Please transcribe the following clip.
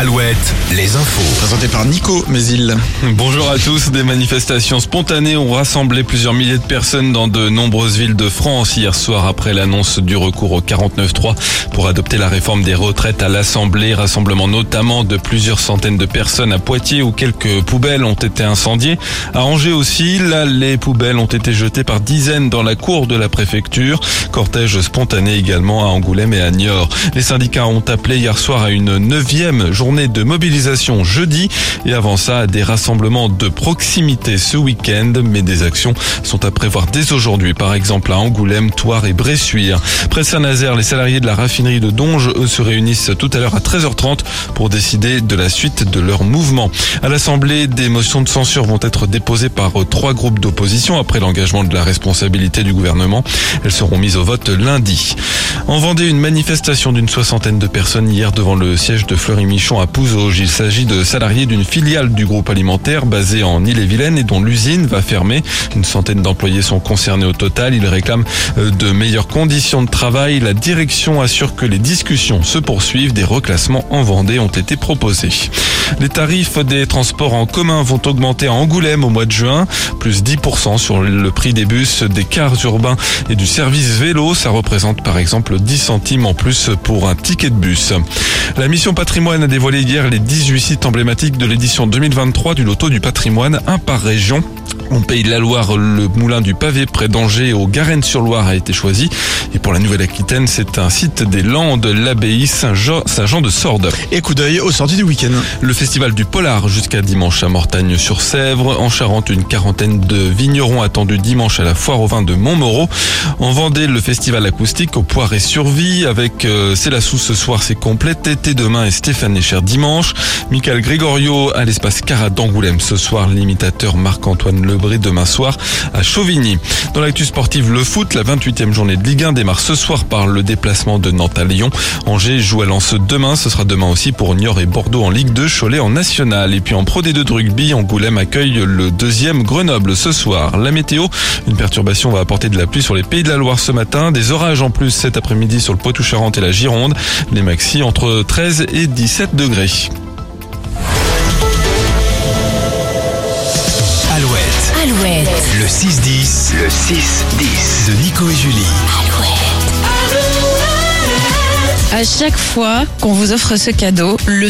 Alouette, les infos. Présenté par Nico Mézil. Bonjour à tous. Des manifestations spontanées ont rassemblé plusieurs milliers de personnes dans de nombreuses villes de France hier soir après l'annonce du recours au 49.3 pour adopter la réforme des retraites à l'Assemblée. Rassemblement notamment de plusieurs centaines de personnes à Poitiers où quelques poubelles ont été incendiées. À Angers aussi, là, les poubelles ont été jetées par dizaines dans la cour de la préfecture. Cortège spontané également à Angoulême et à Niort. Les syndicats ont appelé hier soir à une neuvième journée de mobilisation jeudi et avant ça des rassemblements de proximité ce week-end mais des actions sont à prévoir dès aujourd'hui par exemple à Angoulême, Toire et Bressuire. Près Saint-Nazaire, les salariés de la raffinerie de Donge eux se réunissent tout à l'heure à 13h30 pour décider de la suite de leur mouvement. À l'Assemblée, des motions de censure vont être déposées par trois groupes d'opposition après l'engagement de la responsabilité du gouvernement. Elles seront mises au vote lundi. En Vendée, une manifestation d'une soixantaine de personnes hier devant le siège de Fleury-Michon à Pouzauges. Il s'agit de salariés d'une filiale du groupe alimentaire basée en Ille-et-Vilaine et dont l'usine va fermer. Une centaine d'employés sont concernés au total. Ils réclament euh, de meilleures conditions de travail. La direction assure que les discussions se poursuivent. Des reclassements en Vendée ont été proposés. Les tarifs des transports en commun vont augmenter à Angoulême au mois de juin, plus 10% sur le prix des bus, des cars urbains et du service vélo. Ça représente par exemple 10 centimes en plus pour un ticket de bus. La mission patrimoine a dévoilé hier les 18 sites emblématiques de l'édition 2023 du loto du patrimoine, un par région. En Pays de la Loire, le moulin du pavé près d'Angers au Garennes-sur-Loire a été choisi. Et pour la Nouvelle-Aquitaine, c'est un site des Landes, l'abbaye Saint-Jean Saint de Sordes. Et coup d'œil aux sorties du week-end. Le festival du Polar jusqu'à dimanche à Mortagne-sur-Sèvre. En Charente, une quarantaine de vignerons attendus dimanche à la foire au vin de Montmoreau. En Vendée, le festival acoustique au Poire et Survie avec euh, C'est la sous ce soir, c'est complet. Tété demain et Stéphane Echer dimanche. Michael Gregorio à l'espace Cara d'Angoulême ce soir. L'imitateur Marc-Antoine Le demain soir à Chauvigny. Dans l'actu sportive, le foot, la 28e journée de Ligue 1 démarre ce soir par le déplacement de Nantes à Lyon. Angers joue à Lens demain, ce sera demain aussi pour Niort et Bordeaux en Ligue 2, Cholet en National. Et puis en Pro D2 de rugby, Angoulême accueille le deuxième Grenoble ce soir. La météo, une perturbation va apporter de la pluie sur les pays de la Loire ce matin, des orages en plus cet après-midi sur le Poitou-Charentes et la Gironde, les maxi entre 13 et 17 degrés. Alouette. Le 6-10. Le 6-10. De Nico et Julie. À chaque fois qu'on vous offre ce cadeau, le